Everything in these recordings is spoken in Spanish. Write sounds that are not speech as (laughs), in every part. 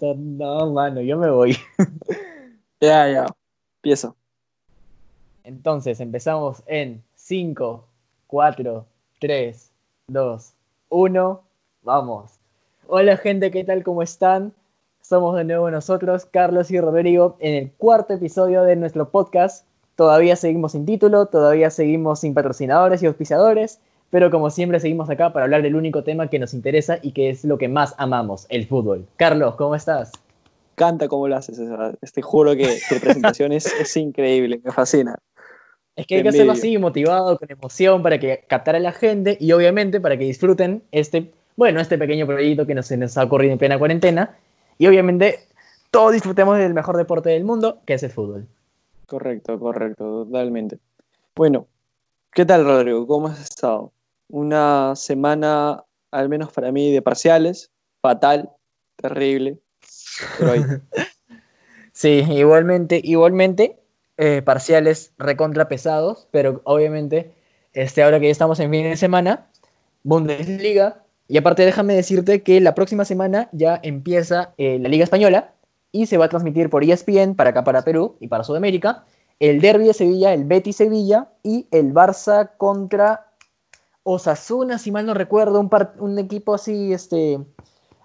No, mano, yo me voy. (laughs) Ya, ya. Empiezo. Entonces, empezamos en 5, 4, 3, 2, 1. Vamos. Hola gente, ¿qué tal? ¿Cómo están? Somos de nuevo nosotros, Carlos y Rodrigo, en el cuarto episodio de nuestro podcast. Todavía seguimos sin título, todavía seguimos sin patrocinadores y auspiciadores, pero como siempre seguimos acá para hablar del único tema que nos interesa y que es lo que más amamos, el fútbol. Carlos, ¿cómo estás? Canta como lo haces. Te juro que tu presentación es, es increíble, me fascina. Es que hay que hacerlo así, motivado, con emoción, para que captar a la gente y obviamente para que disfruten este, bueno, este pequeño proyecto que nos, nos ha ocurrido en plena cuarentena. Y obviamente todos disfrutemos del mejor deporte del mundo, que es el fútbol. Correcto, correcto, totalmente. Bueno, ¿qué tal Rodrigo? ¿Cómo has estado? Una semana, al menos para mí, de parciales, fatal, terrible. (laughs) sí, igualmente, igualmente, eh, parciales recontra pesados, pero obviamente, este, ahora que ya estamos en fin de semana, Bundesliga, y aparte déjame decirte que la próxima semana ya empieza eh, la Liga Española y se va a transmitir por ESPN para acá, para Perú y para Sudamérica, el Derby de Sevilla, el Betis Sevilla y el Barça contra Osasuna, si mal no recuerdo, un, un equipo así, este,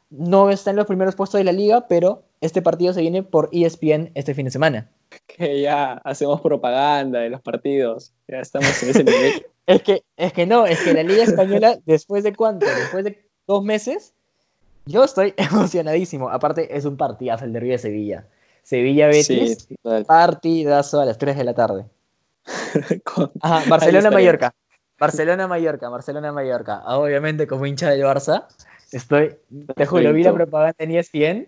no está en los primeros puestos de la liga, pero este partido se viene por ESPN este fin de semana. (laughs) Que ya hacemos propaganda de los partidos, ya estamos en ese nivel. (laughs) es, que, es que no, es que la Liga Española, (laughs) después de cuánto, después de dos meses, yo estoy emocionadísimo. Aparte, es un partidazo el derbi de Sevilla. Sevilla-Betis, partidazo a las 3 de la tarde. Barcelona-Mallorca. Barcelona-Mallorca, Barcelona-Mallorca. Obviamente, como hincha del Barça, Estoy, te juro, vi la propaganda en ESPN.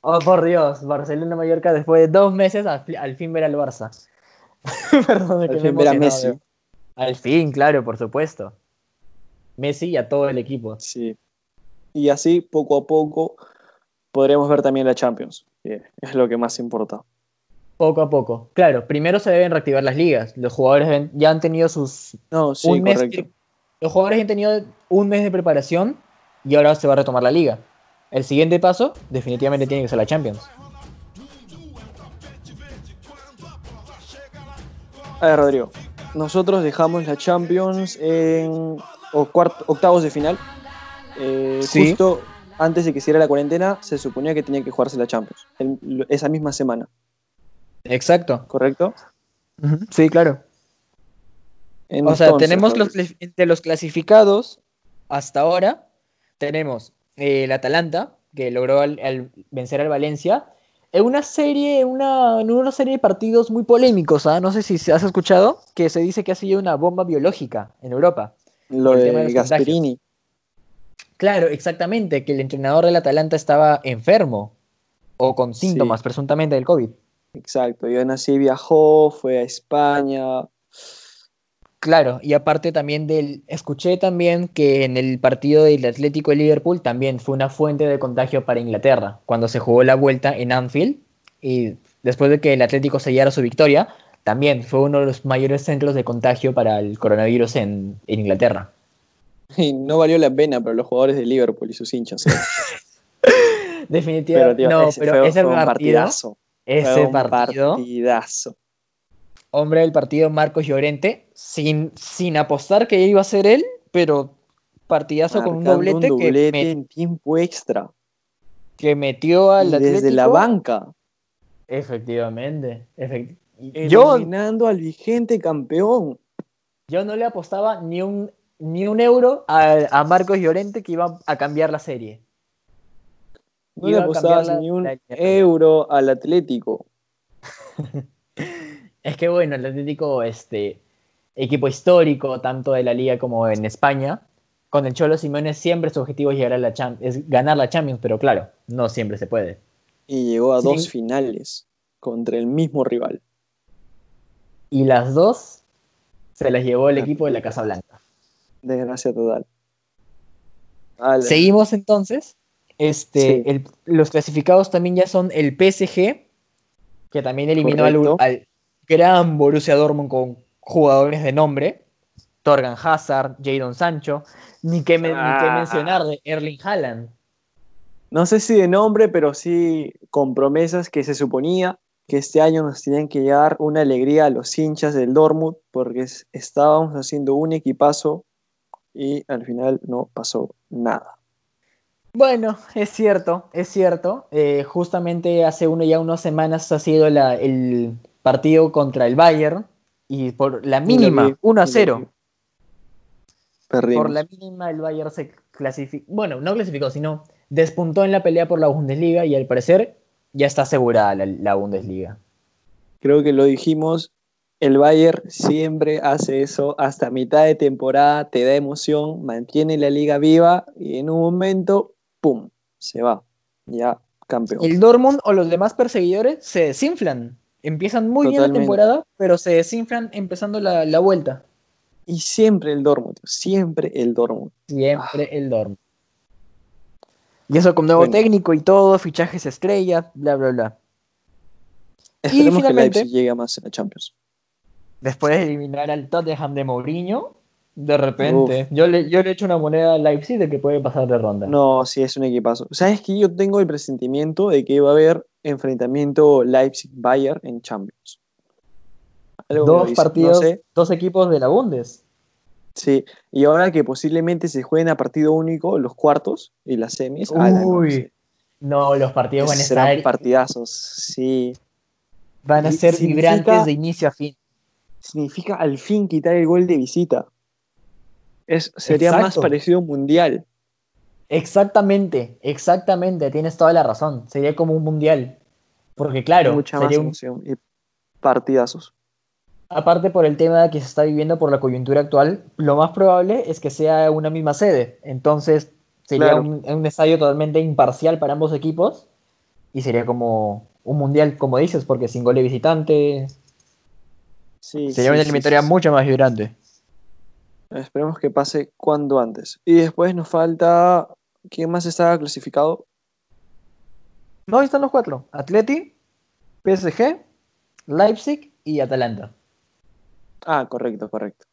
Oh, por Dios, Barcelona-Mallorca después de dos meses al, fin ver al Barça. (laughs) Perdón, al fin ver a Messi. Al fin, claro, por supuesto. Messi y a todo el equipo. Sí. Y así, poco a poco, podremos ver también la Champions. es lo que más importa. Poco a poco. Claro, primero se deben reactivar las ligas. Los jugadores ya han tenido sus... No, sí, correcto. los jugadores han tenido un mes de preparación y ahora se va a retomar la liga. El siguiente paso definitivamente tiene que ser la Champions. A ver, Rodrigo, nosotros dejamos la Champions en octavos de final. Eh, justo antes de que hiciera la cuarentena, se suponía que tenía que jugarse la Champions, esa misma semana. Exacto. ¿Correcto? Sí, claro. o sea, tenemos los, entre los clasificados hasta ahora, tenemos eh, el Atalanta, que logró vencer al Valencia, en una serie, una, una serie de partidos muy polémicos, ¿ah? no sé si has escuchado, que se dice que ha sido una bomba biológica en Europa. Lo de, Gasperini. Claro, exactamente, que el entrenador del Atalanta estaba enfermo o con síntomas presuntamente del COVID. Exacto, y aún así viajó, fue a España, Claro, y aparte también del, escuché también que en el partido del Atlético de Liverpool también fue una fuente de contagio para Inglaterra, cuando se jugó la vuelta en Anfield y después de que el Atlético sellara su victoria, también fue uno de los mayores centros de contagio para el coronavirus en, Inglaterra. Y no valió la pena para los jugadores de Liverpool y sus hinchas. ¿eh? (laughs) Definitivamente. no, pero ese partidazo. Ese partidazo hombre del partido Marcos Llorente, sin, sin apostar que iba a ser él, pero partidazo con un doblete, que en tiempo extra. Que metió al Desde la banca. Efectivamente. Eliminando al vigente campeón. Yo no le apostaba ni un, ni un euro a, Marcos Llorente que iba a cambiar la serie. No le apostaba ni un euro al Atlético. (laughs) Es que bueno, el Atlético, este, equipo histórico, tanto de la liga como en España, con el Cholo Simeone siempre su objetivo es, llegar a la es ganar la Champions, pero claro, no siempre se puede. Y llegó a dos finales contra el mismo rival. Y las dos se las llevó el equipo de la Casa Blanca. Desgracia total. Seguimos entonces. Este, los clasificados también ya son el PSG, que también eliminó al, gran Borussia Dortmund con jugadores de nombre, Torgan Hazard, Jadon Sancho, ni que, ah. mencionar de Erling Haaland. no sé si de nombre, pero sí con promesas que se suponía que este año nos tenían que llegar una alegría a los hinchas del Dortmund, porque estábamos haciendo un equipazo y al final no pasó nada. Bueno, es cierto, es cierto. Eh, justamente hace uno ya unas semanas ha sido el partido contra el Bayern y por la mínima, 1 a 0. Por la mínima el Bayern se clasificó, bueno, no clasificó, sino despuntó en la pelea por la Bundesliga y al parecer ya está asegurada la, Bundesliga. Creo que lo dijimos, el Bayern siempre hace eso hasta mitad de temporada, te da emoción, mantiene la liga viva y en un momento, ¡pum!, se va, ya campeón. El Dortmund o los demás perseguidores se desinflan, empiezan muy bien la temporada, pero se desinflan empezando la, vuelta. Y siempre el Dortmund, siempre el Dortmund. Siempre el Dortmund. Y eso con nuevo técnico y todo, fichajes estrellas, bla, bla, bla. Esperemos que Leipzig llegue más en la Champions. Después de eliminar al Tottenham de Mourinho, de repente, yo le, yo le echo una moneda a Leipzig de que puede pasar de ronda. No, sí, es un equipazo. ¿Sabes que Yo tengo el presentimiento de que va a haber enfrentamiento Leipzig-Bayern en Champions. dos partidos, dos equipos de la Bundes. Sí, y ahora que posiblemente se jueguen a partido único los cuartos y las semis. Uy, no, los partidos van a estar. partidazos, sí. Van a ser vibrantes de inicio a fin. Significa al fin quitar el gol de visita. Es, sería más parecido a un mundial. Exactamente, exactamente, tienes toda la razón. Sería como un mundial. Porque claro, mucha más emoción y partidazos aparte por el tema que se está viviendo por la coyuntura actual, lo más probable es que sea una misma sede. Entonces sería un, estadio totalmente imparcial para ambos equipos y sería como un mundial, como dices, porque sin gol de visitante. sería una eliminatoria mucho más vibrante. Esperemos que pase cuando antes. Y después nos falta. ¿Quién más está clasificado? No, ahí están los cuatro: Atleti, PSG, Leipzig y Atalanta. Ah, correcto, correcto.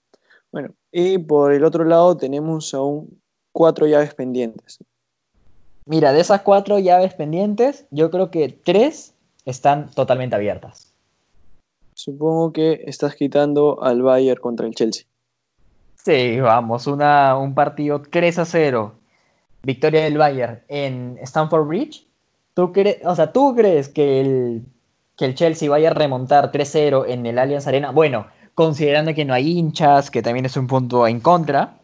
Bueno, y por el otro lado tenemos aún cuatro llaves pendientes. Mira, de esas cuatro llaves pendientes, yo creo que tres están totalmente abiertas. Supongo que estás quitando al Bayern contra el Chelsea. Sí, vamos, una, un partido 3 a 0. Victoria del Bayern en Stamford Bridge. ¿Tú crees, o sea, ¿tú crees que el, que el Chelsea vaya a remontar 3-0 en el Allianz Arena? Bueno, considerando que no hay hinchas, que también es un punto en contra.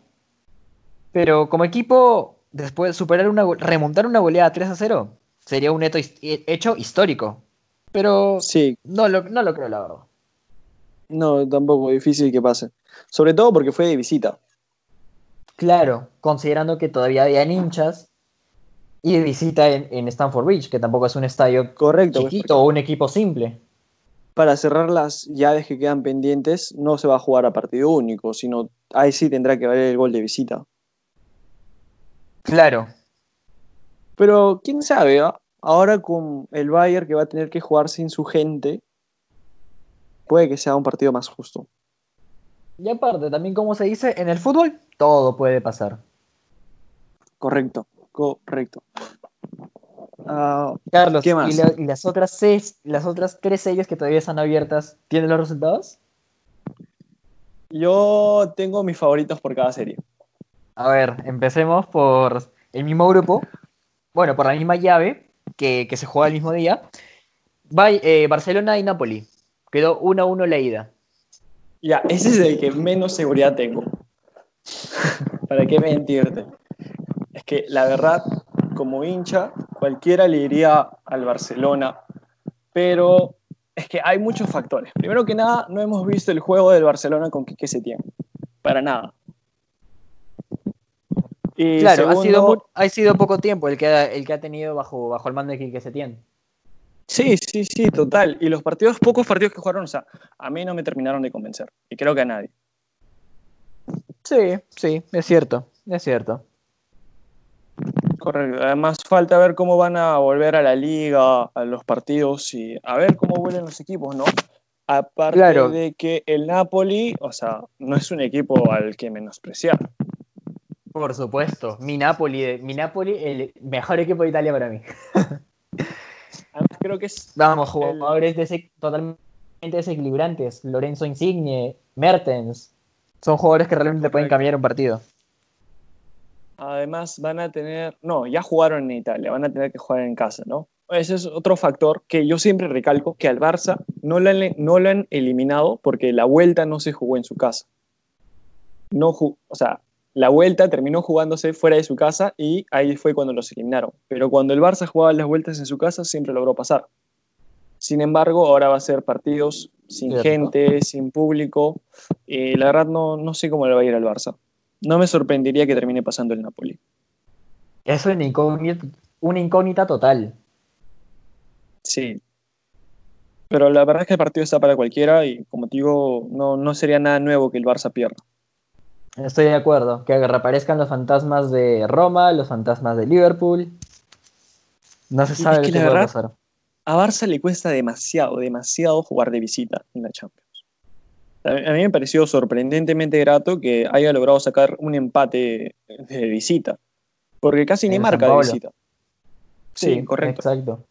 Pero como equipo, después de superar una, remontar una goleada 3 a 0, sería un hecho histórico. Pero sí. no, lo, no lo creo, la verdad. No, tampoco, difícil que pase. Sobre todo porque fue de visita. Claro, considerando que todavía había hinchas y de visita en, en Stanford Bridge, que tampoco es un estadio Correcto, chiquito o un equipo simple para cerrar las llaves que quedan pendientes, no se va a jugar a partido único, sino ahí sí tendrá que valer el gol de visita. Claro. Pero quién sabe, ¿ah? ahora con el Bayern que va a tener que jugar sin su gente, puede que sea un partido más justo. Y aparte, también como se dice, en el fútbol todo puede pasar. Correcto, correcto. Ah, Carlos, ¿qué más? ¿y, las, otras seis, las otras tres series que todavía están abiertas, ¿tienen los resultados? Yo tengo mis favoritos por cada serie. A ver, empecemos por el mismo grupo. Bueno, por la misma llave que, se juega el mismo día. Eh, Barcelona y Napoli. Quedó 1-1 la ida. Ya, ese es el que menos seguridad tengo. ¿Para qué mentirte? Es que la verdad, como hincha, cualquiera le iría al Barcelona, pero es que hay muchos factores. Primero que nada, no hemos visto el juego del Barcelona con Quique Setién, para nada. claro, ha, sido ha sido poco tiempo el que ha, el que ha tenido bajo, bajo el mando de Quique Setién. Sí, sí, sí, total. Y los partidos, pocos partidos que jugaron, o sea, a mí no me terminaron de convencer. Y creo que a nadie. Sí, sí, es cierto, es cierto. Correcto. Además falta ver cómo van a volver a la liga, a los partidos y a ver cómo vuelven los equipos, ¿no? Aparte de que el Napoli, o sea, no es un equipo al que menospreciar. Por supuesto, mi Napoli, mi Napoli, el mejor equipo de Italia para mí. (laughs) Creo que es. Vamos, jugadores totalmente desequilibrantes. Lorenzo Insigne, Mertens. Son jugadores que realmente pueden cambiar un partido. Además, van a tener. No, ya jugaron en Italia, van a tener que jugar en casa, ¿no? Ese es otro factor que yo siempre recalco: que al Barça no lo han, no lo han eliminado porque la vuelta no se jugó en su casa. No, o sea, la vuelta terminó jugándose fuera de su casa y ahí fue cuando los eliminaron. Pero cuando el Barça jugaba las vueltas en su casa, siempre logró pasar. Sin embargo, ahora va a ser partidos sin gente, sin público. Y la verdad no, no sé cómo le va a ir al Barça. No me sorprendería que termine pasando el Napoli. Es una incógnita, una incógnita total. Sí. Pero la verdad es que el partido está para cualquiera y como te digo, no, no sería nada nuevo que el Barça pierda. Estoy de acuerdo. Que reaparezcan los fantasmas de Roma, los fantasmas de Liverpool. No se sabe qué va a pasar. A Barça le cuesta demasiado, demasiado jugar de visita en la Champions. A mí me pareció sorprendentemente grato que haya logrado sacar un empate de visita. Porque casi ni marca de visita. Sí, correcto. Exacto.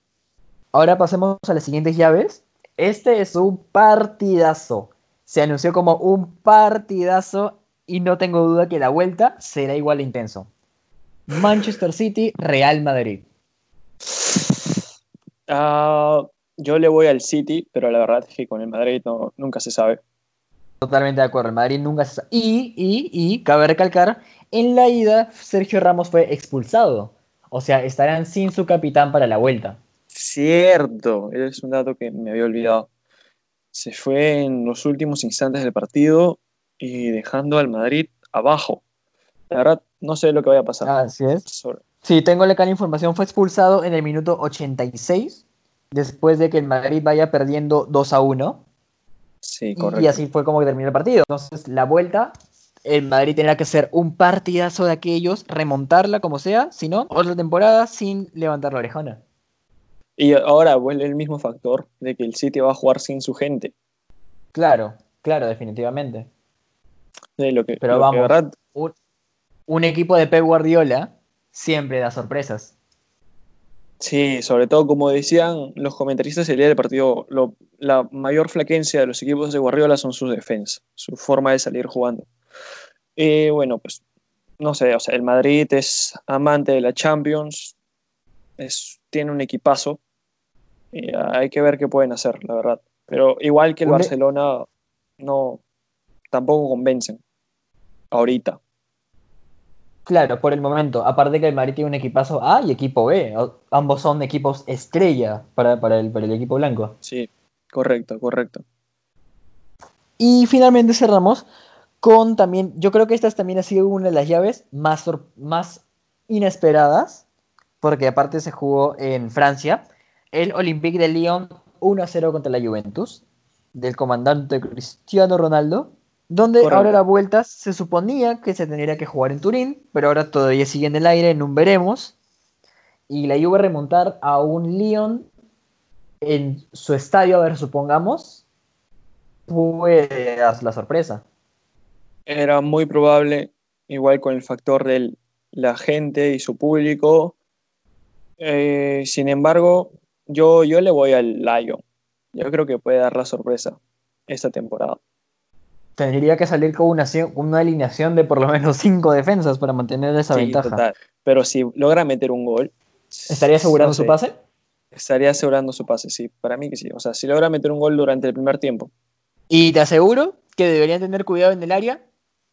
Ahora pasemos a las siguientes llaves. Este es un partidazo. Se anunció como un partidazo y no tengo duda que la vuelta será igual de intenso. Manchester City, Real Madrid. Ah, yo le voy al City, pero la verdad es que con el Madrid no, nunca se sabe. Totalmente de acuerdo, el Madrid nunca se sabe. Y, y, y, cabe recalcar, en la ida Sergio Ramos fue expulsado. O sea, estarán sin su capitán para la vuelta. Cierto, es un dato que me había olvidado. Se fue en los últimos instantes del partido y dejando al Madrid abajo. La verdad, no sé lo que vaya a pasar. Así es. Sí, tengo la información. Fue expulsado en el minuto 86, después de que el Madrid vaya perdiendo 2 a 1. Sí, correcto. Y así fue como que terminó el partido. Entonces, la vuelta, el Madrid tendrá que hacer un partidazo de aquellos, remontarla como sea, si no, otra temporada sin levantar la orejona. Y ahora vuelve el mismo factor de que el City va a jugar sin su gente. Claro, claro, definitivamente. Lo que, Pero vamos, un, equipo de Pep Guardiola siempre da sorpresas. Sí, sobre todo como decían los comentaristas el día del partido, la mayor flaquencia de los equipos de Guardiola son sus defensas, su forma de salir jugando. Y bueno, pues no sé, o sea, el Madrid es amante de la Champions, es, tiene un equipazo, y hay que ver qué pueden hacer, la verdad. Pero igual que el e- Barcelona, no, tampoco convencen ahorita. Claro, por el momento. Aparte que el Madrid tiene un equipazo A y equipo B. Ambos son equipos estrella para, el, para el equipo blanco. Sí, correcto, correcto. Y finalmente cerramos con también, yo creo que esta también ha sido una de las llaves más, más inesperadas, porque aparte se jugó en Francia, el Olympique de Lyon 1-0 contra la Juventus, del comandante Cristiano Ronaldo, donde ahora la vuelta se suponía que se tendría que jugar en Turín, pero ahora todavía sigue en el aire, en un veremos. Y la Juve remontar a un Lyon en su estadio, a ver, supongamos, puede dar la sorpresa. Era muy probable, igual con el factor de la gente y su público. Eh, sin embargo, yo, yo le voy al Lyon. Yo creo que puede dar la sorpresa esta temporada. Tendría que salir con una, una alineación de por lo menos cinco defensas para mantener esa ventaja. Pero si logra meter un gol. ¿Estaría asegurando su pase? Estaría asegurando su pase, sí. Para mí que sí. O sea, si logra meter un gol durante el primer tiempo. Y te aseguro que deberían tener cuidado en el área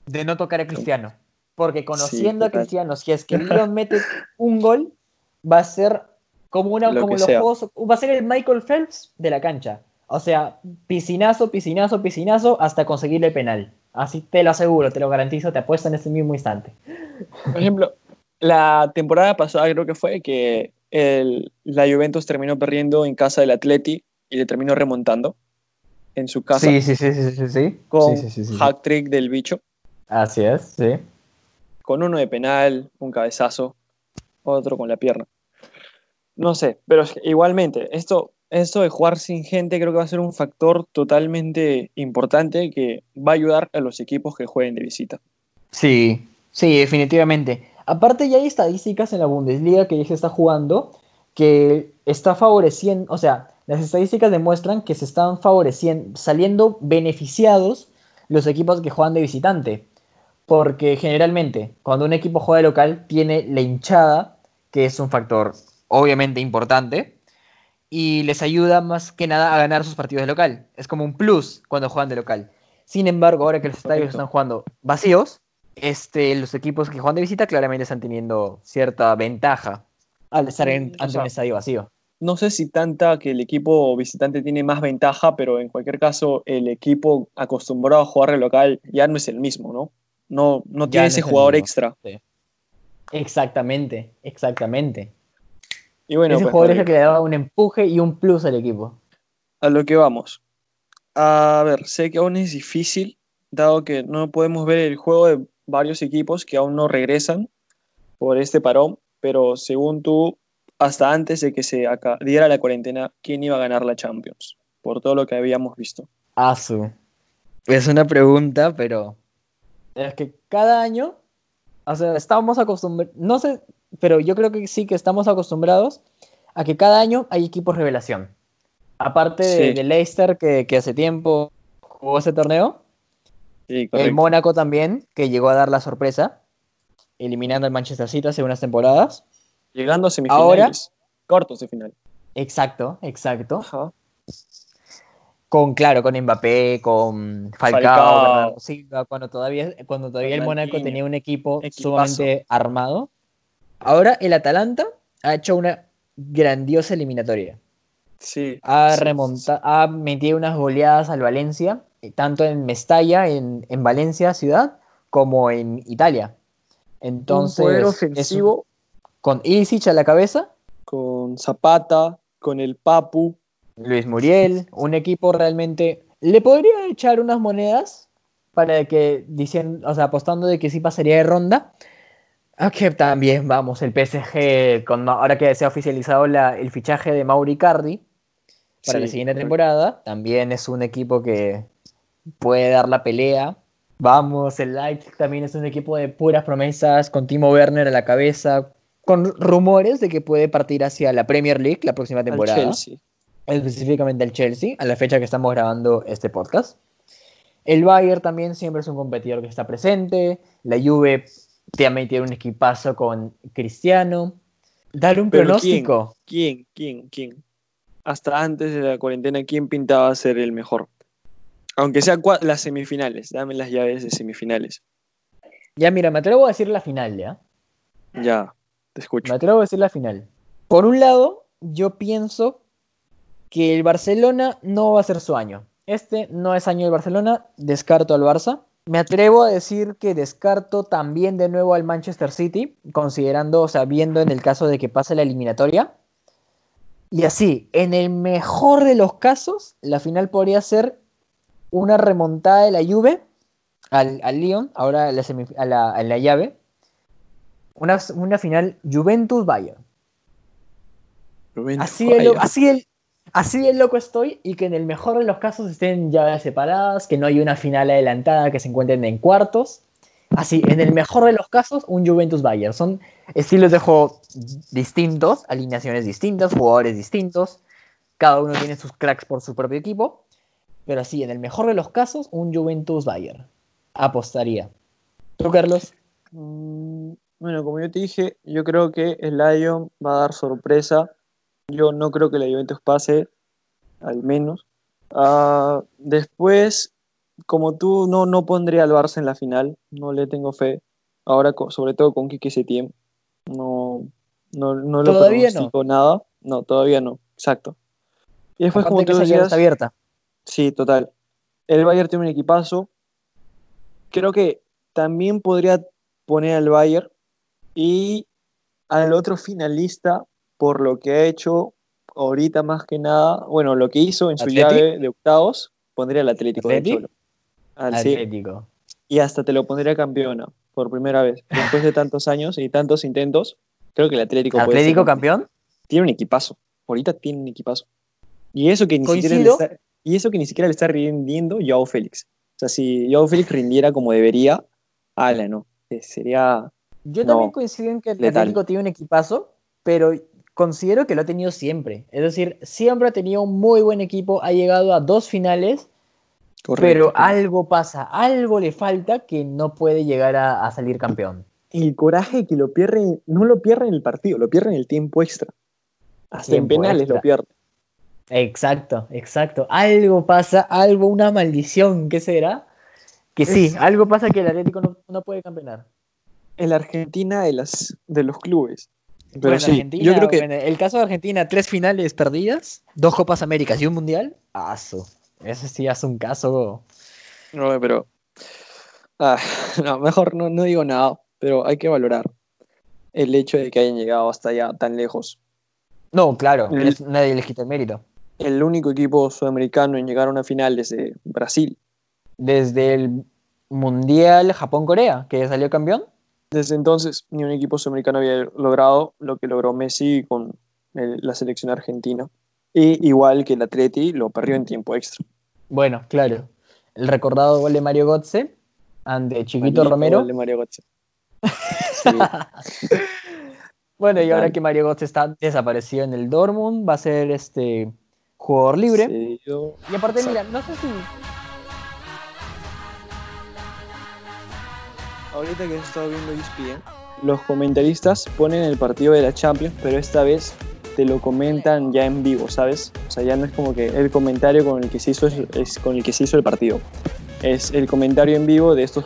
de no tocar a Cristiano. Porque conociendo a Cristiano, si es que Leon mete un gol, va a ser como una como los juegos, va a ser el Michael Phelps de la cancha. O sea, piscinazo, piscinazo, piscinazo hasta conseguirle el penal. Así te lo aseguro, te lo garantizo, te apuesto en ese mismo instante. Por ejemplo, la temporada pasada creo que fue que el, la Juventus terminó perdiendo en casa del Atleti y le terminó remontando en su casa. Sí, sí, sí, sí, sí. sí. Con sí, hack trick del bicho. Así es, sí. Con uno de penal, un cabezazo, otro con la pierna. No sé, pero igualmente, esto esto de jugar sin gente creo que va a ser un factor totalmente importante que va a ayudar a los equipos que jueguen de visita. Sí, Sí, definitivamente. Aparte ya hay estadísticas en la Bundesliga que ya se está jugando que está favoreciendo, o sea, las estadísticas demuestran que se están favoreciendo, saliendo beneficiados los equipos que juegan de visitante. Porque generalmente, cuando un equipo juega de local, tiene la hinchada, que es un factor obviamente importante, y les ayuda más que nada a ganar sus partidos de local. Es como un plus cuando juegan de local. Sin embargo, ahora que los estadios están jugando vacíos, este, los equipos que juegan de visita claramente están teniendo cierta ventaja al estar en, ante un estadio vacío. No sé si tanta que el equipo visitante tiene más ventaja, pero en cualquier caso el equipo acostumbrado a jugar de local ya no es el mismo, ¿no? No, no tiene ese jugador extra. Exactamente, exactamente. Y bueno, Ese pues, jugador es el que le daba un empuje y un plus al equipo. a lo que vamos. A ver, sé que aún es difícil, dado que no podemos ver el juego de varios equipos que aún no regresan por este parón, pero según tú, hasta antes de que se diera la cuarentena, ¿quién iba a ganar la Champions? Por todo lo que habíamos visto. Asu. Es una pregunta, pero es que cada año, o sea, estamos acostumbrados, no sé, pero yo creo que sí que estamos acostumbrados a que cada año hay equipos revelación. Aparte Sí. de Leicester, que, que hace tiempo jugó ese torneo, Sí, el correcto. Mónaco también, que llegó a dar la sorpresa, eliminando al Manchester City hace unas temporadas. Llegando a semifinales. Ahora- Cortos de final. Exacto, exacto. Ajá. Con, claro, con Mbappé, con Falcao, Falcao. Bernardo Silva, cuando todavía, cuando todavía el Mónaco tenía un equipo Equipazo. sumamente armado. Ahora el Atalanta ha hecho una grandiosa eliminatoria. Sí. Ha sí. remontado, ha metido unas goleadas al Valencia, tanto en Mestalla, en, en Valencia ciudad, como en Italia. Entonces, un poder un- ofensivo con Ilicic a la cabeza, con Zapata, con el Papu. Luis Muriel, un equipo realmente. Le podría echar unas monedas para que dicen, o sea, apostando de que sí pasaría de ronda. Que también, vamos, el PSG, con, ahora que se ha oficializado la- el fichaje de Mauri Cardi para Sí, la siguiente correcto. temporada, también es un equipo que puede dar la pelea. Vamos, el Leipzig también es un equipo de puras promesas, con Timo Werner a la cabeza, con rumores de que puede partir hacia la Premier League la próxima Al temporada Chelsea. específicamente el Chelsea, a la fecha que estamos grabando este podcast. El Bayern también siempre es un competidor que está presente. La Juve también tiene un equipazo con Cristiano. Dale un pronóstico. ¿Quién? ¿Quién? ¿Quién? Hasta antes de la cuarentena, ¿quién pintaba ser el mejor? Aunque sea cua- las semifinales, dame las llaves de semifinales. Ya, mira, me atrevo a decir la final, ¿ya? Ya, te escucho. Me atrevo a decir la final. Por un lado, yo pienso que el Barcelona no va a ser su año. Este no es año del Barcelona, descarto al Barça. Me atrevo a decir que descarto también de nuevo al Manchester City, considerando, o sea, viendo en el caso de que pase la eliminatoria. Y así, en el mejor de los casos, la final podría ser una remontada de la Juve al, al Lyon, ahora a la, a la- a la llave. Una, una final Juventus-Bayern. Rubén, Así de, lo- vaya. así, de- así de loco estoy y que en el mejor de los casos estén llaves separadas, que no hay una final adelantada, que se encuentren en cuartos. Así, en el mejor de los casos, un Juventus Bayern. Son estilos de juego distintos, alineaciones distintas, jugadores distintos. Cada uno tiene sus cracks por su propio equipo. Pero así, en el mejor de los casos, un Juventus Bayern. Apostaría. ¿Tú, Carlos? Mm, Bueno, como yo te dije, yo creo que el Lyon va a dar sorpresa. Yo no creo que la Juventus pase, al menos. Ah, después, como tú, no, no pondría al Barça en la final. No le tengo fe. Ahora, sobre todo con Quique Setién. No, no, no lo Todavía no. nada. No, todavía no. Exacto. Y después, Aparte como tú decías, está abierta. Sí, total. El Bayern tiene un equipazo. Creo que también podría poner al Bayern y al otro finalista por lo que ha hecho ahorita más que nada, bueno, lo que hizo en su ¿Atleti? llave de octavos, pondría al Atlético de. Al- sí, Atlético. y hasta te lo pondría campeona por primera vez. Después de tantos años y tantos intentos, creo que el Atlético puede ser ¿Atlético campeón. Tiene un equipazo. Ahorita tiene un equipazo. Y eso que ni siquiera le está, y eso que ni siquiera le está rindiendo Joao Félix. O sea, si Joao Félix rindiera como debería, ala, no. eh, sería... Yo No, también coincido en que el letal. Atlético tiene un equipazo, pero considero que lo ha tenido siempre. Es decir, siempre ha tenido un muy buen equipo, ha llegado a dos finales, pero algo pasa, algo le falta que no puede llegar a, a salir campeón. el coraje que lo pierde, no lo pierde en el partido, lo pierde en el tiempo extra. Hasta en penales extra. lo pierde. Exacto, exacto. Algo pasa, algo, una maldición, ¿qué será? Que sí, Es- algo pasa que el Atlético no, no puede campeonar. En la Argentina de, las, de los clubes. Pero Bueno, sí, Argentina, yo creo que bueno, el caso de Argentina, tres finales perdidas, dos Copas Américas y un Mundial. Aso. Ese sí es un caso. No, pero. ah, (laughs) no, mejor no, no digo nada, pero hay que valorar el hecho de que hayan llegado hasta allá tan lejos. No, claro, El- nadie les quita el mérito. El único equipo sudamericano en llegar a una final desde Brasil. Desde el Mundial Japón-Corea, que salió campeón. Desde entonces, ni un equipo sudamericano había logrado lo que logró Messi con el- la selección argentina. Y igual que el Atleti, lo perdió en tiempo extra. Bueno, claro. El recordado gol de Mario Götze ante Chiquito Romero. gol de Mario Götze. Sí, (laughs) Bueno, y ahora que Mario Götze está desaparecido en el Dortmund, va a ser este jugador libre. Y aparte, mira, no sé si. Ahorita que he estado viendo ESPN, los comentaristas ponen el partido de la Champions, pero esta vez te lo comentan ya en vivo, ¿sabes? O sea, ya no es como que el comentario con el que se hizo es, es con el que se hizo el partido. Es el comentario en vivo de estos,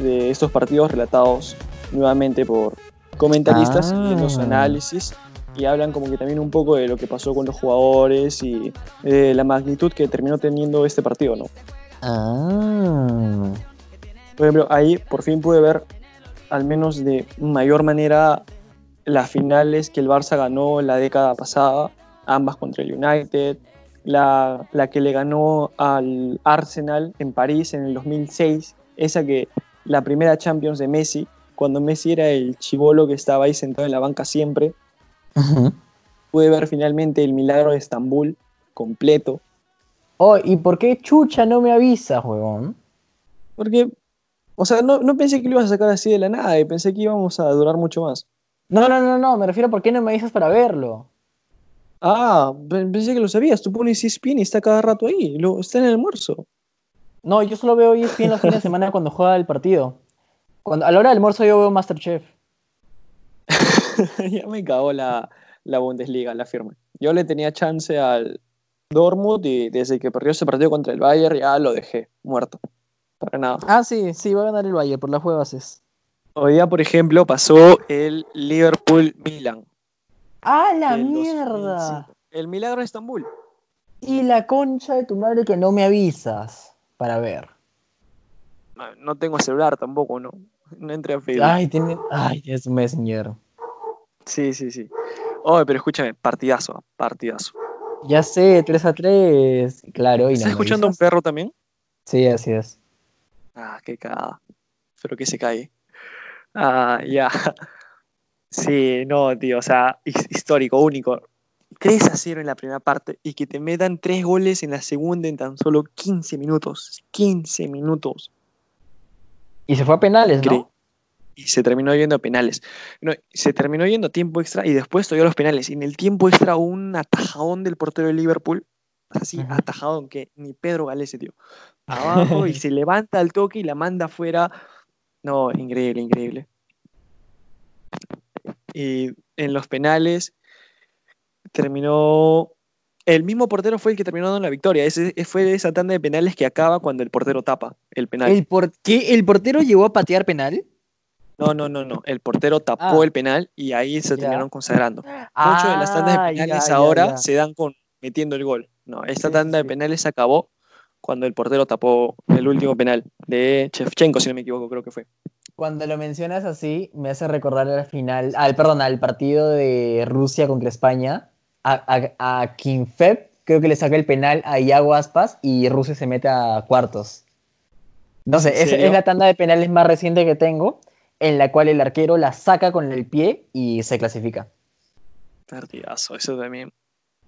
de estos partidos relatados nuevamente por comentaristas Ah. y los análisis y hablan como que también un poco de lo que pasó con los jugadores y eh, la magnitud que terminó teniendo este partido, ¿no? Ah. Por ejemplo, ahí por fin pude ver, al menos de mayor manera, las finales que el Barça ganó la década pasada, ambas contra el United, la, la que le ganó al Arsenal en París en el 2006, esa que la primera Champions de Messi, cuando Messi era el chivolo que estaba ahí sentado en la banca siempre, pude ver finalmente el milagro de Estambul completo, Oh, ¿y por qué Chucha no me avisa, huevón? porque, o sea, no, no pensé que lo ibas a sacar así de la nada, y pensé que íbamos a durar mucho más. No, no, no, no, me refiero a por qué no me avisas para verlo. Ah, pe- pensé que lo sabías. Tú pones ESPN y está cada rato ahí. Lo, está en el almuerzo. No, yo solo veo ESPN los fines de semana cuando juega el partido. Cuando, a la hora del almuerzo yo veo Masterchef. (laughs) ya me cagó la, la Bundesliga, la firma. Yo le tenía chance al Dortmund y desde que perdió ese partido contra el Bayern ya lo dejé muerto. Para nada. Ah, sí, sí, va a ganar el Bayern por las juegas. Hoy día, por ejemplo, pasó el Liverpool-Milan. ¡Ah, la mierda! 2005. El milagro de Estambul. Y la concha de tu madre que no me avisas para ver. No, no tengo celular tampoco, ¿no? No entré a Facebook. Ay, tiene... Ay, es un messenger. Sí, sí, sí. Oye, pero escúchame, partidazo, partidazo. Ya sé, 3 a 3. Claro, y no ¿Estás me escuchando a un perro también? Sí, así es. Ah, qué cagada. Espero que se cae. Ah, ya. (laughs) Sí, no, tío, o sea, his- histórico, único. 3 a 0 en la primera parte y que te metan 3 goles en la segunda en tan solo 15 minutos. 15 minutos. Y se fue a penales, ¿no? Y se terminó yendo a penales. No, se terminó yendo a tiempo extra y después todavía los penales. Y en el tiempo extra un atajadón del portero de Liverpool. Así, Ujú. atajadón que ni Pedro Galese, tío. (laughs) Abajo y se levanta al toque y la manda afuera. No, increíble, increíble. Y en los penales terminó. El mismo portero fue el que terminó dando la victoria. Ese, fue esa tanda de penales que acaba cuando el portero tapa el penal. ¿El por qué? ¿El portero llegó a patear penal? No, no, no, no. El portero tapó Ah. el penal y ahí se Ya. terminaron consagrando. Muchas de las tandas de Ah, penales ya, ahora ya. se dan con metiendo el gol. No, esta tanda de penales se acabó cuando el portero tapó el último penal de Shevchenko, si no me equivoco, creo que fue. Cuando lo mencionas así, me hace recordar al final, al, perdón, al partido de Rusia contra España. A, a, a Kinfev, creo que le saca el penal a Iago Aspas y Rusia se mete a cuartos. No sé, ¿En es, es la tanda de penales más reciente que tengo, en la cual el arquero la saca con el pie y se clasifica. Partidazo, eso también.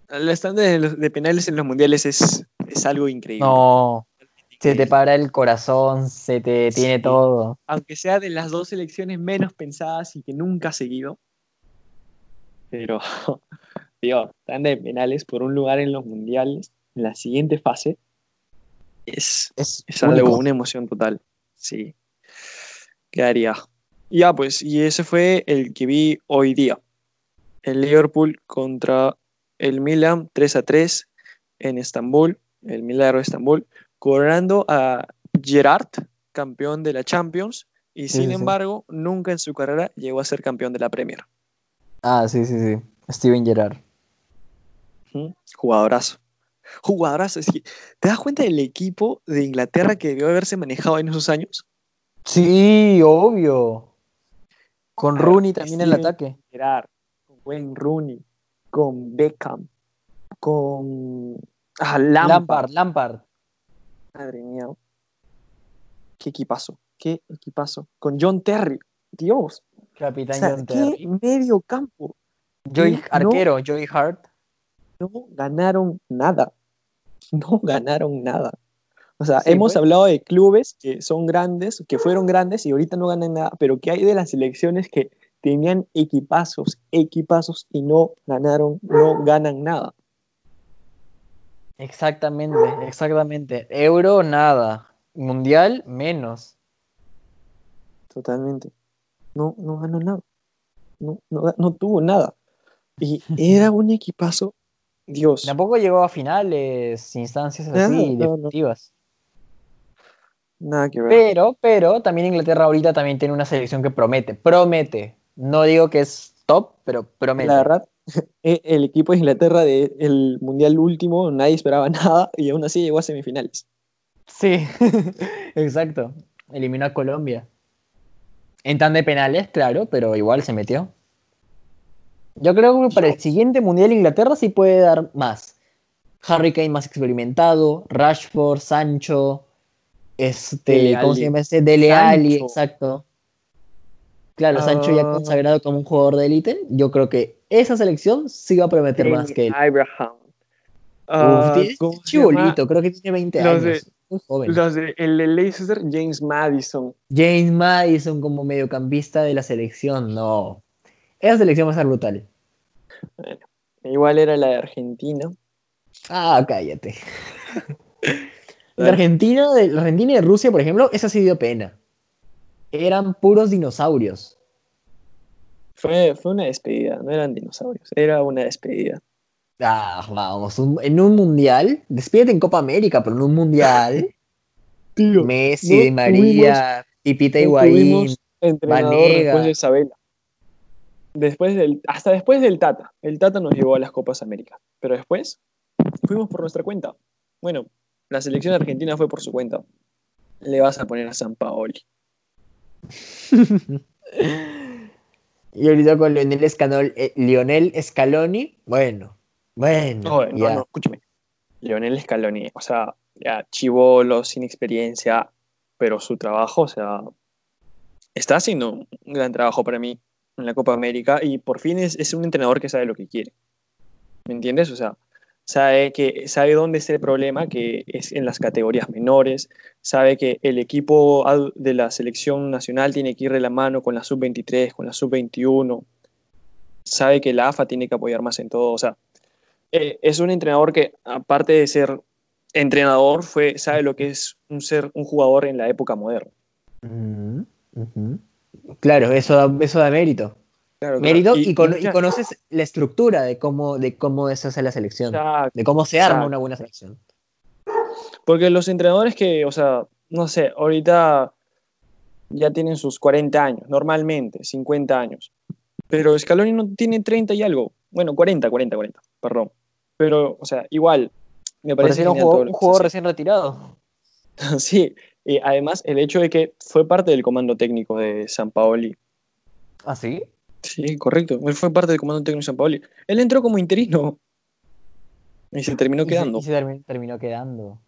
Las tandas de, de penales en los mundiales es, es algo increíble. No, Se te para el corazón, se te tiene Sí. todo. Aunque sea de las dos selecciones menos pensadas y que nunca ha seguido. Pero, (laughs) tío, están de penales por un lugar en los mundiales, en la siguiente fase. Es, Es, es algo, una emoción total. Sí. Quedaría. Ya, pues, y ese fue el que vi hoy día. El Liverpool contra el Milan 3 a 3 en Estambul, el Milagro de Estambul, coronando a Gerard, campeón de la Champions, y sin sí, sí. embargo, nunca en su carrera llegó a ser campeón de la Premier. Ah, sí, sí, sí. Steven Gerrard. Ujú. Jugadorazo. Jugadorazo. Es que, ¿Te das cuenta del equipo de Inglaterra que debió haberse manejado en esos años? Sí, obvio. Con Ah, Rooney también en el Steven ataque. Gerrard, con Wayne Rooney, con Beckham, con ah, Lampard. Lampard, Lampard. Madre mía. Qué equipazo, qué equipazo. Con John Terry. Dios. O Capitán sea, John qué Terry. medio campo. Joey, no- arquero, Joey Hart. No ganaron nada. No (laughs) ganaron nada. O sea, Sí, hemos pues. hablado de clubes que son grandes, que fueron grandes y ahorita no ganan nada, pero ¿qué hay de las selecciones que tenían equipazos, equipazos y no ganaron, no ganan nada? Exactamente, exactamente. Euro, nada. Mundial, menos. Totalmente. No, no ganó nada. No, no, no tuvo nada. Y era un equipazo. Dios. Tampoco llegó a finales, instancias así, no. definitivas. Nada que ver. Pero, pero también Inglaterra ahorita también tiene una selección que promete, promete. No digo que es top, pero promete. La verdad, (laughs) e- el equipo de Inglaterra del Mundial último, nadie esperaba (laughs) nada y aún así llegó a semifinales. Sí, (laughs) exacto. Eliminó a Colombia. En tan de penales, claro, pero igual se metió. Yo creo que para el siguiente Mundial Inglaterra sí puede dar más. Harry Kane más experimentado, Rashford, Sancho, este, Dele ¿cómo se llama este? Dele Alli, Sancho. exacto. Claro, Sancho ya Ah. consagrado como un jugador de élite. Yo creo que esa selección sí va a prometer más que él. Abraham. Uf, Ah, chibolito, creo que tiene 20 Los de- años. Muy joven. Los de, el de Leicester, James Madison. James Madison como mediocampista de la selección, no. Esa selección va a ser brutal. Igual era la de Argentina. Ah, cállate. (laughs) La Argentina, de, la Argentina y de Rusia, por ejemplo, esa sí dio pena. Eran puros dinosaurios. Fue, fue una despedida, no eran dinosaurios, era una despedida. Ah, vamos, un- en un mundial, despídete en Copa América, pero en un mundial, (laughs) Tío, Messi, no Di María, Pipita Higuaín, Vanega. después de Isabela. Después del, hasta después del Tata. El Tata nos llevó a las Copas América. Pero después fuimos por nuestra cuenta. Bueno, la selección argentina fue por su cuenta. Le vas a poner a San Paoli. (laughs) y ahorita con Lionel, Escanol- eh, Lionel Scaloni, bueno, bueno, No, no, ya. no, escúchame. Leonel Scaloni, o sea, ya chivolo, sin experiencia, pero su trabajo, o sea, está haciendo un gran trabajo para mí en la Copa América y por fin es, es un entrenador que sabe lo que quiere. ¿Me entiendes? O sea, sabe, que, sabe dónde está el problema, que es en las categorías menores, sabe que el equipo de la selección nacional tiene que ir de la mano con la sub-23, con la sub-21, sabe que la AFA tiene que apoyar más en todo, o sea, eh, es un entrenador que, aparte de ser entrenador, fue, sabe lo que es un ser un jugador en la época moderna. Claro, eso da, eso da mérito. Claro, y, conoces la estructura de cómo, de cómo se hace la selección, Exacto. de cómo se arma Exacto. una buena selección. Porque los entrenadores que, o sea, no sé, ahorita ya tienen sus 40 años, normalmente, 50 años. Pero Scaloni no tiene 30 y algo. Bueno, 40, 40, 40, perdón. Pero, o sea, igual, me parece Parecía un jugador, un jugador recién retirado. (laughs) Sí, y además el hecho de que fue parte del comando técnico de San Paoli. ¿Ah, sí? Sí, correcto. Él fue parte del comando técnico de San Paoli. Él entró como interino y se terminó Y se- quedando. Y se, termi- terminó quedando.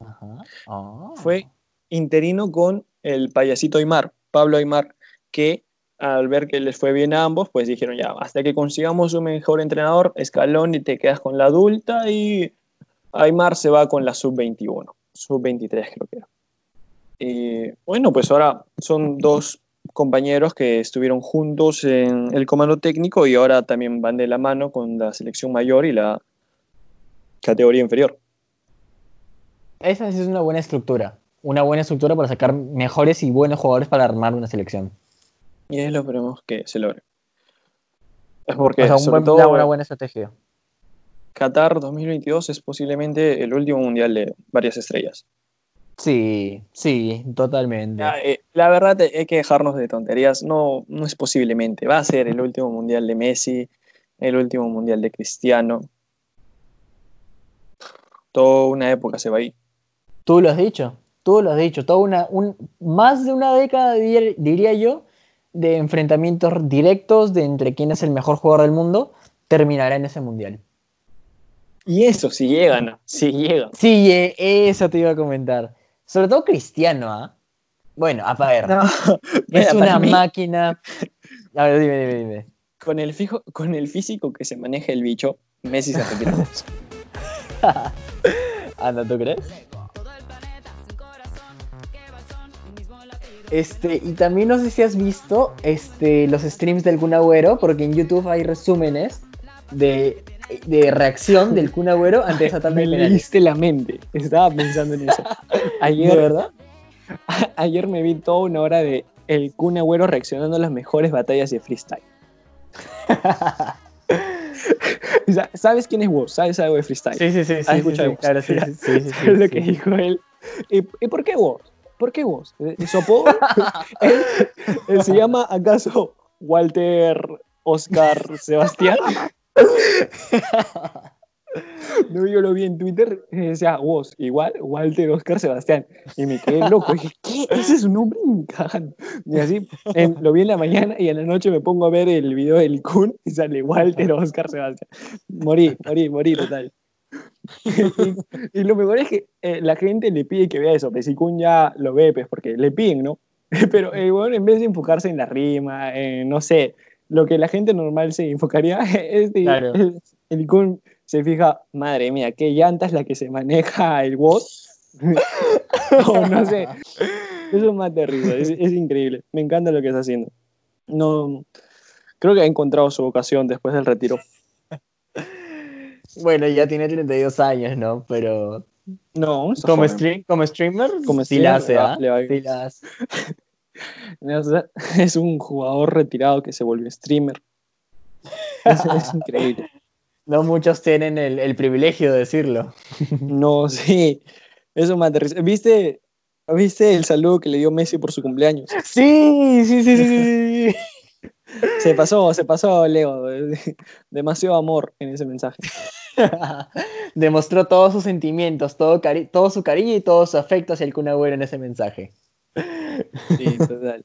Ajá. Ah. fue interino con el payasito Aymar, Pablo Aymar, que al ver que les fue bien a ambos, pues dijeron ya, hasta que consigamos un mejor entrenador, Escalón y te quedas con la adulta y Aymar se va con la sub-21. sub-23 creo que era. Y bueno, pues ahora son dos compañeros que estuvieron juntos en el comando técnico y ahora también van de la mano con la selección mayor y la categoría inferior. Esa sí es una buena estructura. Una buena estructura para sacar mejores y buenos jugadores para armar una selección. Y es lo esperemos que se logre. Es porque, O sea, un sobre buen todo, plan, una buena estrategia. Qatar 2022 es posiblemente el último mundial de varias estrellas. Sí, sí, totalmente. Ya, eh, la verdad eh, hay que dejarnos de tonterías. No, no es posiblemente. Va a ser el último mundial de Messi, el último mundial de Cristiano. Toda una época se va ahí. Tú lo has dicho, tú lo has dicho. Toda una, un, más de una década, dir- diría yo, de enfrentamientos directos de entre quién es el mejor jugador del mundo, terminará en ese mundial. Y eso, si llegan, si llegan. Sí, eh, eso te iba a comentar. Sobre todo Cristiano, ¿ah? Bueno, a ver, No, (laughs) es una mí, máquina. A ver, dime, dime, dime. con, el fijo, con el físico que se maneja el bicho, Messi se retira. (laughs) Anda, ¿tú crees? Este, y también no sé si has visto este, los streams del Kun Agüero, porque en YouTube hay resúmenes de, de reacción del Kun Agüero ante esa tanda (laughs) Me de penales. leíste la mente. Estaba pensando en eso. (laughs) Ayer, ¿De verdad? (laughs) ayer me vi toda una hora de el Kun Agüero reaccionando a las mejores batallas de freestyle. Sa- ¿Sabes quién es vos? ¿Sabes algo de freestyle? Sí, sí, sí, sí, sí, escucha sí, vos. claro, sí, sí, sí, sí, sí, ¿Sabes lo sí. que dijo él? ¿Y, y por qué vos? ¿Por qué vos? ¿Eh, ¿Su apodo? él, él se llama acaso Walter Oscar Sebastián. (laughs) No, yo lo vi en Twitter y decía vos, igual Walter Oscar Sebastián. Y me quedé loco. Dije, ¿qué? Ese es un nombre. Y así lo vi en la mañana y en la noche me pongo a ver el video del Kun y sale Walter Oscar Sebastián. Morí, morí, morí total. (laughs) y, y lo mejor es que eh, la gente le pide que vea eso. Pues si Kun ya lo ve, pues porque le piden, ¿no? (laughs) Pero bueno, en vez de enfocarse en la rima, no sé, lo que la gente normal se enfocaría, (laughs) es de- Claro. es- el Kun se fija, madre mía, qué llanta es la que se maneja el WOS. (laughs) o no sé. Eso más terrible, es, es increíble. Me encanta lo que está haciendo. No, creo que ha encontrado su vocación después del retiro. (laughs) Bueno, ya tiene 32 años, ¿no? Pero No, como, stream, como streamer, Como sí la hace, ¿ah? bien. Sí la hace. (laughs) (laughs) Es un jugador retirado que se volvió streamer. Es, es increíble. (laughs) No muchos tienen el, el privilegio de decirlo. No, sí. Eso me aterriza. ¿Viste, ¿Viste el saludo que le dio Messi por su cumpleaños? Sí, sí, sí, sí, sí. Se pasó, se pasó, Leo. Demasiado amor en ese mensaje. Demostró todos sus sentimientos, todo, cari- todo su cariño y todo su afecto hacia el Kun Agüero en ese mensaje. Sí, total.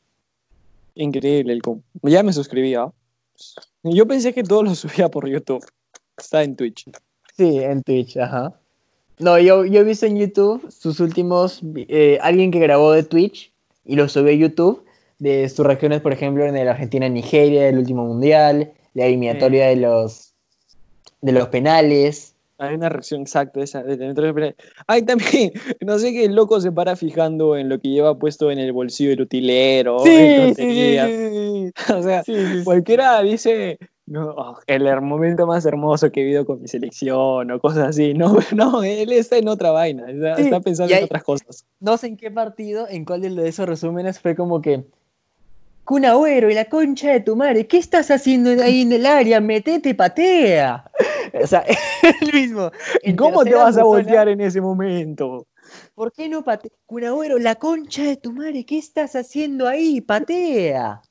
Increíble el cum. Ya me suscribí, ¿ah? Yo pensé que todo lo subía por YouTube. Está en Twitch. Sí, en Twitch, ajá. No, yo, yo he visto en YouTube sus últimos. eh, alguien que grabó de Twitch y lo subió a YouTube de sus regiones, por ejemplo, en el Argentina-Nigeria, el último mundial, la eliminatoria de los de los penales. Hay una reacción exacta de esa. de tener Hay también, (laughs) no sé qué loco se para fijando en lo que lleva puesto en el bolsillo del utilero. en. (laughs) O sea, sí, sí, sí. cualquiera dice, no, oh, el momento más hermoso que he vivido con mi selección o cosas así. No, (laughs) no, él está en otra vaina, está, Sí, está pensando en otras cosas. no sé en qué partido, en cuál de esos resúmenes fue como que. Kun Agüero y la concha de tu madre, ¿qué estás haciendo ahí en el área? Metete, patea. (laughs) O sea, (laughs) el mismo. en ¿Cómo te vas a voltear en ese momento? ¿Por qué no patea? Kun Agüero, la concha de tu madre, ¿qué estás haciendo ahí? Patea.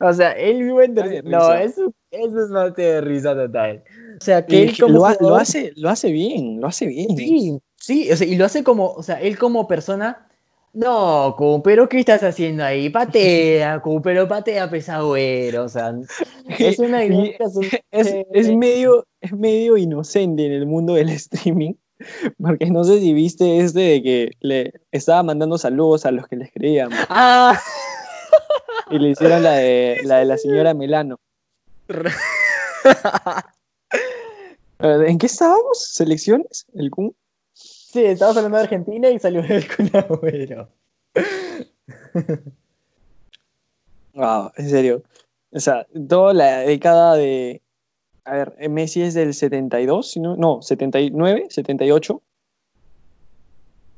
O sea, él mismo en No, eso, eso es más de risa total. O sea, que Y él como lo, ha- lo hace, lo hace bien, lo hace bien. Sí, sí, o sea, y lo hace como, o sea, él como persona, no, pero ¿qué estás haciendo ahí? Patea, pero patea pesagüero, o sea, (laughs) es una es, es medio, es medio inocente en el mundo del (laughs) streaming, porque no sé si viste este de que le estaba mandando saludos a los que le escribían Ah, y le hicieron la de (laughs) la, de la señora Melano. ¿En qué estábamos? ¿Selecciones? ¿El Kun? Sí, estabas hablando de Argentina y salió (laughs) el Kun Agüero. Wow, en serio. O sea, toda la década de. A ver, Messi es del 72, si no, no, 79, 78.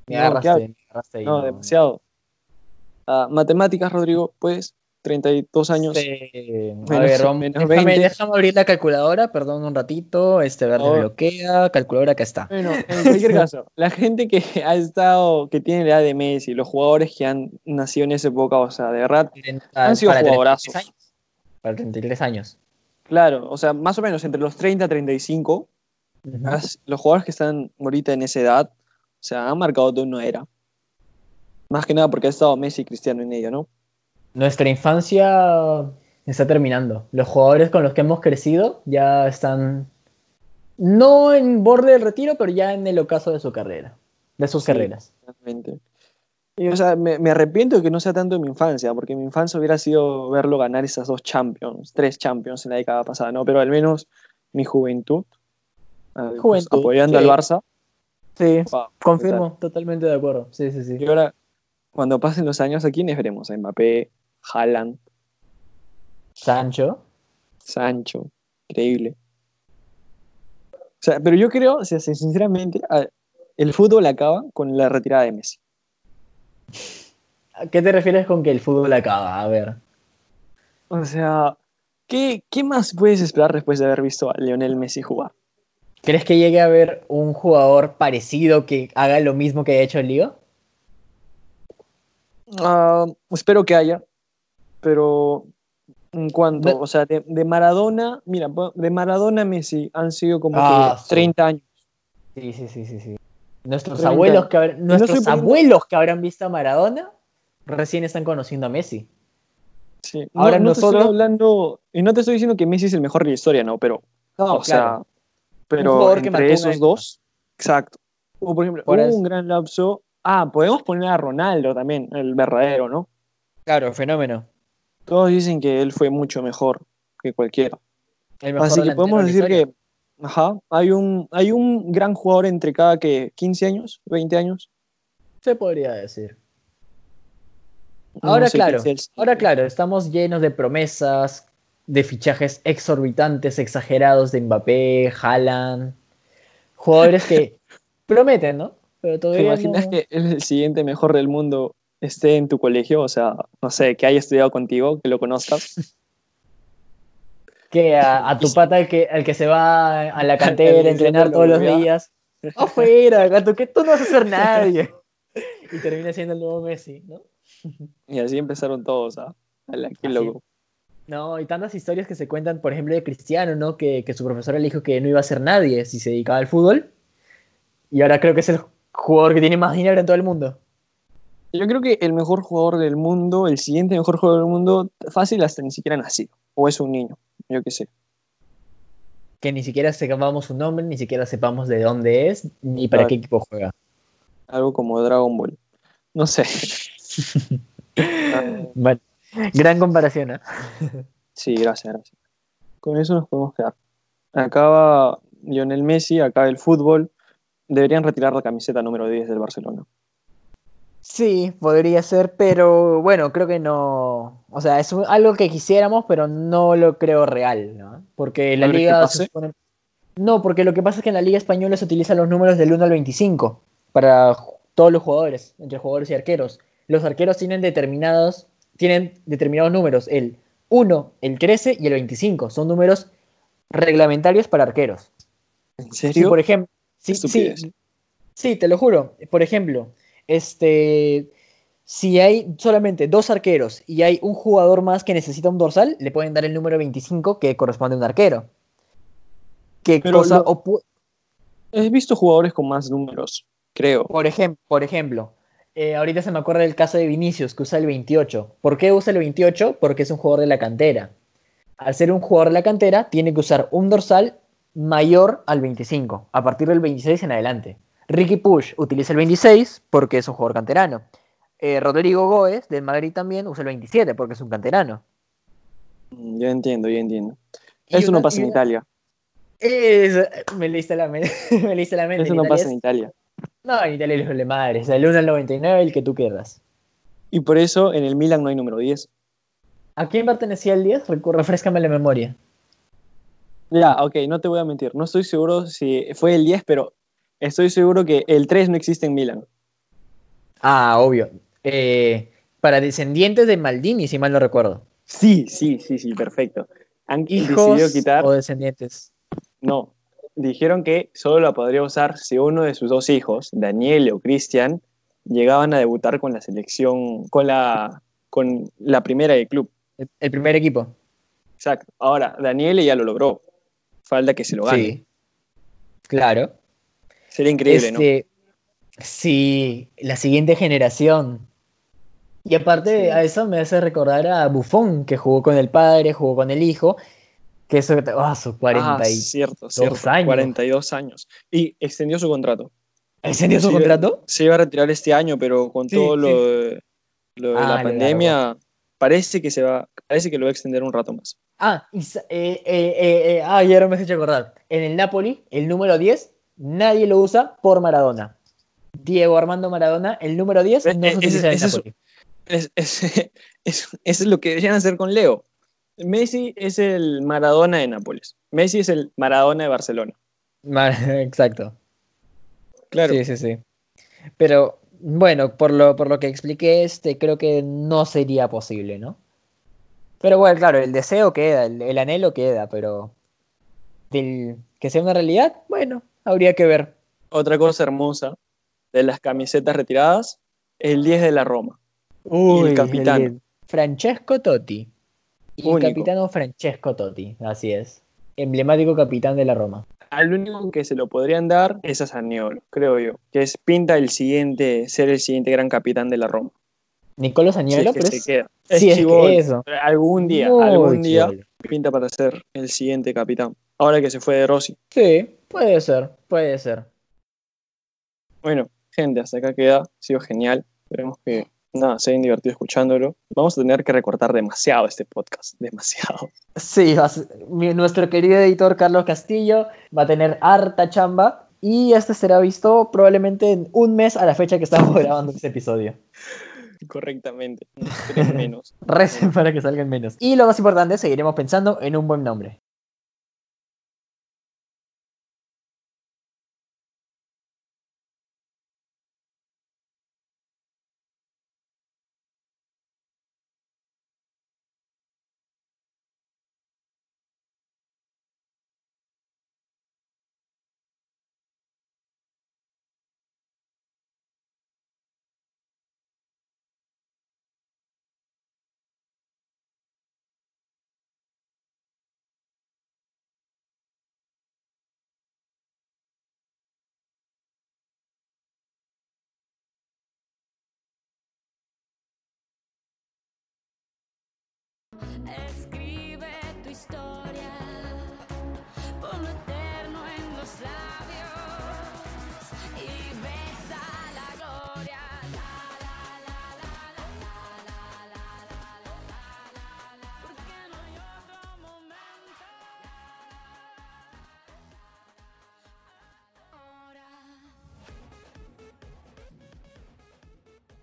Me No, agarraste, ¿qué me agarraste ahí, No, demasiado. Ah, matemáticas, Rodrigo, pues, 32 años. Sí. A ver, vamos, menos déjame, 20. déjame abrir la calculadora, perdón un ratito. Este verde favor. bloquea, calculadora acá está. Bueno, en cualquier (laughs) caso, la gente que ha estado, que tiene la edad de Messi, los jugadores que han nacido en esa época, o sea, de verdad, Han sido Para 33 jugadorazos. años. Para 33 años. claro, o sea, más o menos entre los 30 y 35, Ujú. has- los jugadores que están ahorita en esa edad, o sea, han marcado toda una era. Más que nada porque ha estado Messi y Cristiano en ella, ¿no? Nuestra infancia está terminando. Los jugadores con los que hemos crecido ya están no en borde del retiro, pero ya en el ocaso de su carrera, de sus Sí. carreras. Realmente. Y, o sea, me, me arrepiento de que no sea tanto de mi infancia, porque mi infancia hubiera sido verlo ganar esas dos Champions, tres Champions en la década pasada, ¿no? Pero al menos mi juventud, ah, pues, Juventud, apoyando sí. al Barça, Sí, wow, confirmo, totalmente de acuerdo. Sí, sí, sí. Y ahora, cuando pasen los años, ¿a quiénes veremos? A Mbappé, Haaland, Sancho. Sancho, increíble. O sea, pero yo creo, o sea, sinceramente, el fútbol acaba con la retirada de Messi. ¿A qué te refieres con que el fútbol acaba? A ver. O sea, ¿qué, qué más puedes esperar después de haber visto a Lionel Messi jugar? ¿Crees que llegue a haber un jugador parecido que haga lo mismo que ha hecho el Liga? Ah, espero que haya, pero en cuanto, o sea, de, de Maradona, mira, de Maradona a Messi han sido como Ah, que sí. 30 años. Sí, sí, sí, sí, sí. Nuestros 30. abuelos que habrán, nuestros abuelos que habrán visto a Maradona recién están conociendo a Messi. Sí. Ahora no, no te estoy hablando, y no te estoy diciendo que Messi es el mejor de la historia, no, pero, No, o sea, pero entre esos dos, exacto. O por ejemplo, Por hubo eso. un gran lapso. Ah, podemos poner a Ronaldo también, el verdadero, ¿no? claro, fenómeno. Todos dicen que él fue mucho mejor que cualquiera. Mejor Así que podemos decir que, ajá, hay un, hay un gran jugador entre cada que 15 años, 20 años. se podría decir. No Ahora sé claro, el ahora claro, estamos llenos de promesas, de fichajes exorbitantes, exagerados de Mbappé, Haaland, jugadores que (laughs) prometen, ¿no? Pero ¿Te todavía imaginas no- que el siguiente mejor del mundo esté en tu colegio? O sea, no sé, que haya estudiado contigo, que lo conozcas. (laughs) que a, a tu pata el que, el que se va a la (laughs) cantera a entrenar todos lo los días. (laughs) Afuera, gato, que tú no vas a ser nadie. Y termina siendo el nuevo Messi, ¿no? Y así empezaron todos, ¿ah? Qué loco. No, y tantas historias que se cuentan, por ejemplo, de Cristiano, ¿no? Que, que su profesor le dijo que no iba a ser nadie si se dedicaba al fútbol. Y ahora creo que es el jugador que tiene más dinero en todo el mundo. Yo creo que el mejor jugador del mundo, el siguiente mejor jugador del mundo, fácil hasta ni siquiera nacido. O es un niño, yo qué sé. Que ni siquiera sepamos su nombre, ni siquiera sepamos de dónde es, ni para Claro. qué equipo juega. Algo como Dragon Ball. No sé. (laughs) Bueno, gran comparación, ¿eh? (laughs) sí, gracias, gracias. Con eso nos podemos quedar. Acaba Lionel Messi, acaba el fútbol. Deberían retirar la camiseta número 10 del Barcelona. Sí, podría ser, pero bueno, creo que no. O sea, es un- algo que quisiéramos, pero no lo creo real, ¿no? Porque la ¿No crees que liga. se supone- No, porque lo que pasa es que en la liga española se utilizan los números del 1 al 25 para todos los jugadores, entre jugadores y arqueros. Los arqueros tienen determinados, tienen determinados números, el 1, el 13 y el 25. Son números reglamentarios para arqueros. ¿En Sí, serio? por ejemplo. Sí, sí, sí, te lo juro. Por ejemplo, este, si hay solamente dos arqueros y hay un jugador más que necesita un dorsal, le pueden dar el número 25 que corresponde a un arquero. ¿Qué Pero cosa? lo- He visto jugadores con más números, creo. por, ejem- por ejemplo, eh, ahorita se me acuerda del caso de Vinicius, que usa el 28. ¿Por qué usa el 28? Porque es un jugador de la cantera. Al ser un jugador de la cantera, tiene que usar un dorsal mayor al 25, a partir del 26 en adelante. Ricky Push utiliza el 26 porque es un jugador canterano. Eh, Rodrigo Goes, del Madrid también, usa el 27 porque es un canterano. Mm, Ya entiendo, ya entiendo. Y Eso no pasa en una- Italia. Es- me leíste (laughs) la mente. me leíste la mente. Eso en no Italia pasa es- en Italia. No, en Italia es de madre, es el 1 al 99, el que tú quieras. Y por eso en el Milan no hay número 10. ¿A quién pertenecía el 10? Refrescame la memoria. Ya, ok, no te voy a mentir. No estoy seguro si fue el 10, pero estoy seguro que el 3 no existe en Milan. Ah, obvio. Eh, para descendientes de Maldini, si mal no recuerdo. Sí, sí, sí, sí, perfecto. Han ¿Hijos quitar... o descendientes? No, dijeron que solo la podría usar si uno de sus dos hijos, Daniel o Cristian, llegaban a debutar con la selección, con la, con la primera del club. El, primer equipo. Exacto. Ahora, Daniel ya lo logró. Falta que se lo gane. Sí. Claro. Sería increíble, ¿no? Este, sí, la siguiente generación. Y aparte a eso me hace recordar a Buffon, que jugó con el padre, jugó con el hijo, que eso, ah, sus 42 ah, cierto, cierto, años. 42 años. Y extendió su contrato. ¿Extendió su contrato? Se iba a retirar este año, pero con todo lo, de, la ah, pandemia, parece que se va, parece que lo va a extender un rato más. Ah, y, eh, eh, eh, ah, ya no me has hecho acordar. En el Napoli, el número 10, nadie lo usa por Maradona. Diego Armando Maradona, el número 10, no se utiliza en Napoli. Es, (laughs) es, es, lo que deberían hacer con Leo. Messi es el Maradona de Nápoles. Messi es el Maradona de Barcelona. (laughs) Exacto. Claro. Sí, sí, sí. Pero bueno, por lo, por lo que expliqué, este, creo que no sería posible, ¿no? Pero bueno, claro, el deseo queda, el, anhelo queda, pero que sea una realidad, bueno, habría que ver. Otra cosa hermosa de las camisetas retiradas, el 10 de la Roma. Uy, el capitán. Francesco Totti. el capitano Francesco Totti, así es. Emblemático capitán de la Roma. Al único que se lo podrían dar es a Saniolo, creo yo, que es pinta el siguiente, ser el siguiente gran capitán de la Roma. Nicolo Saniolo, pero se queda. sí, es que eso. Algún día, algún día pinta para ser el siguiente capitán. Ahora que se fue de Rossi. Sí, puede ser, puede ser. Bueno, gente, hasta acá queda. Ha sido genial. Esperemos que nada, se hayan divertido escuchándolo. Vamos a tener que recortar demasiado este podcast, (laughs) demasiado. Sí, nuestro querido editor Carlos Castillo va a tener harta chamba y este será visto probablemente en un mes a la fecha que estamos (laughs) grabando este episodio. Correctamente, menos. (laughs) Recen para que salgan menos. Y lo más importante, seguiremos pensando en un buen nombre. Escribe tu historia, por lo eterno en los labios.